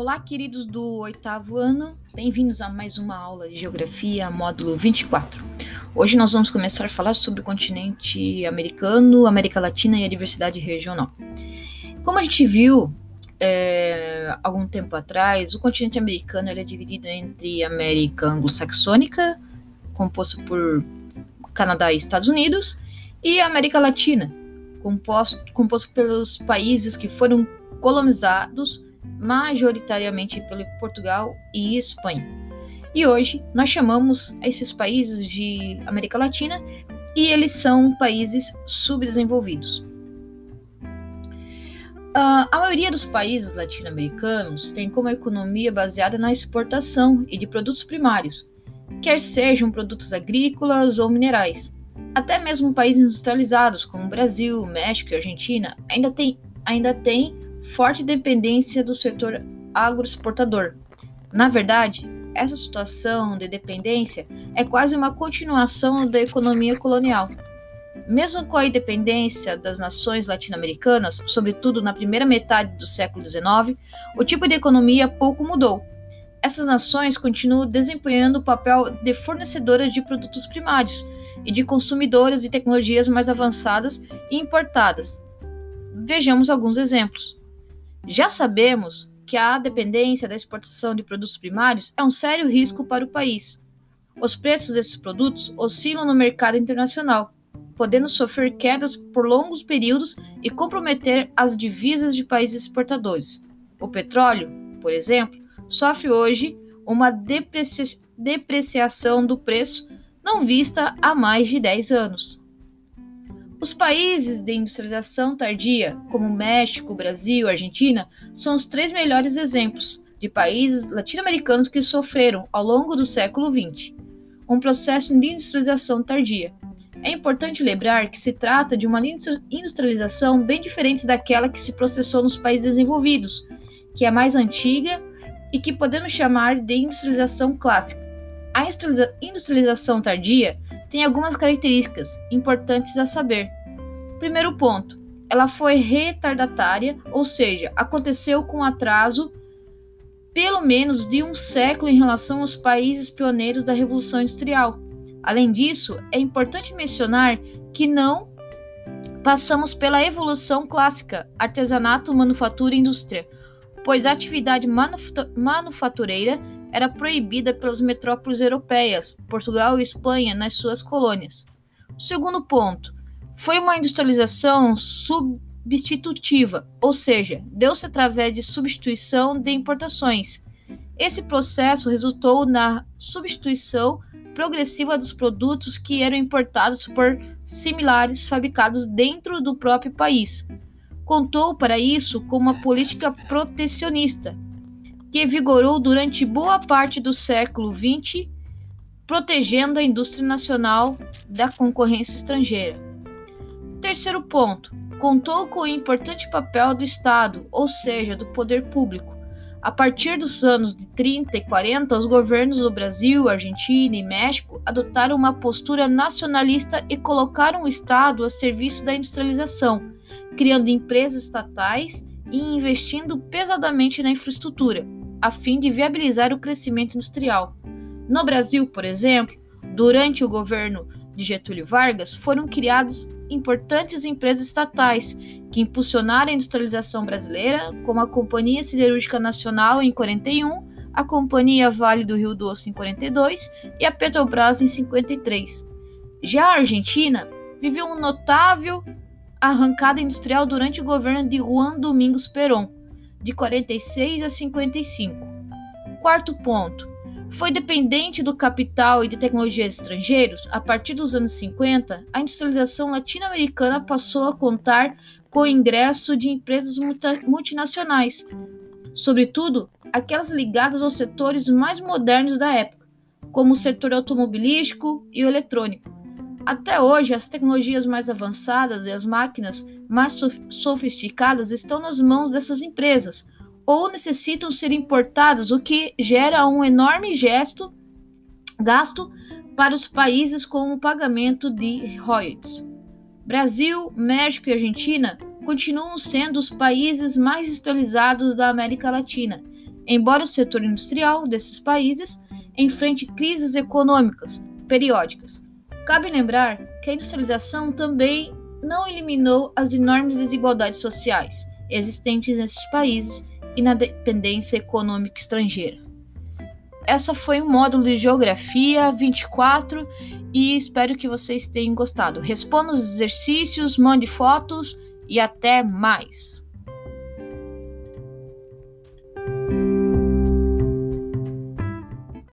Olá, queridos do oitavo ano, bem-vindos a mais uma aula de Geografia, módulo 24. Hoje nós vamos começar a falar sobre o continente americano, América Latina e a diversidade regional. Como a gente viu é, algum tempo atrás, o continente americano é dividido entre América anglo-saxônica, composto por Canadá e Estados Unidos, e América Latina, composto, composto pelos países que foram colonizados majoritariamente pelo Portugal e Espanha. E hoje nós chamamos esses países de América Latina e eles são países subdesenvolvidos. Uh, a maioria dos países latino-americanos tem como economia baseada na exportação e de produtos primários, quer sejam produtos agrícolas ou minerais. Até mesmo países industrializados como Brasil, México e Argentina ainda têm ainda tem forte dependência do setor agroexportador. Na verdade, essa situação de dependência é quase uma continuação da economia colonial. Mesmo com a independência das nações latino-americanas, sobretudo na primeira metade do século XIX, o tipo de economia pouco mudou. Essas nações continuam desempenhando o papel de fornecedoras de produtos primários e de consumidoras de tecnologias mais avançadas e importadas. Vejamos alguns exemplos. Já sabemos que a dependência da exportação de produtos primários é um sério risco para o país. Os preços desses produtos oscilam no mercado internacional, podendo sofrer quedas por longos períodos e comprometer as divisas de países exportadores. O petróleo, por exemplo, sofre hoje uma depreciação do preço não vista há mais de 10 anos. Os países de industrialização tardia, como México, Brasil e Argentina, são os três melhores exemplos de países latino-americanos que sofreram, ao longo do século XX, um processo de industrialização tardia. É importante lembrar que se trata de uma industrialização bem diferente daquela que se processou nos países desenvolvidos, que é mais antiga e que podemos chamar de industrialização clássica. A industrialização tardia tem algumas características importantes a saber. Primeiro ponto, ela foi retardatária, ou seja, aconteceu com atraso pelo menos de um século em relação aos países pioneiros da Revolução Industrial. Além disso, é importante mencionar que não passamos pela evolução clássica, artesanato, manufatura e indústria, pois a atividade manufatureira era proibida pelas metrópoles europeias, Portugal e Espanha, nas suas colônias. O segundo ponto foi uma industrialização substitutiva, ou seja, deu-se através de substituição de importações. Esse processo resultou na substituição progressiva dos produtos que eram importados por similares fabricados dentro do próprio país. Contou para isso com uma política protecionista, que vigorou durante boa parte do século XX, protegendo a indústria nacional da concorrência estrangeira. Terceiro ponto: contou com o importante papel do Estado, ou seja, do poder público. A partir dos anos de 30 e 40, os governos do Brasil, Argentina e México adotaram uma postura nacionalista e colocaram o Estado a serviço da industrialização, criando empresas estatais e investindo pesadamente na infraestrutura a fim de viabilizar o crescimento industrial. No Brasil, por exemplo, durante o governo de Getúlio Vargas, foram criadas importantes empresas estatais que impulsionaram a industrialização brasileira, como a Companhia Siderúrgica Nacional em 41, a Companhia Vale do Rio Doce em 42 e a Petrobras em 53. Já a Argentina viveu uma notável arrancada industrial durante o governo de Juan Domingos Perón, de 46 a 55. Quarto ponto. Foi dependente do capital e de tecnologias estrangeiros, a partir dos anos 50, a industrialização latino-americana passou a contar com o ingresso de empresas multinacionais, sobretudo aquelas ligadas aos setores mais modernos da época, como o setor automobilístico e o eletrônico. Até hoje, as tecnologias mais avançadas e as máquinas mais sofisticadas estão nas mãos dessas empresas ou necessitam ser importadas, o que gera um enorme gesto, gasto para os países com o pagamento de royalties. Brasil, México e Argentina continuam sendo os países mais industrializados da América Latina embora o setor industrial desses países enfrente crises econômicas periódicas. Cabe lembrar que a industrialização também não eliminou as enormes desigualdades sociais existentes nesses países e na dependência econômica estrangeira. Essa foi o módulo de Geografia 24 e espero que vocês tenham gostado. Responda os exercícios, mande fotos e até mais!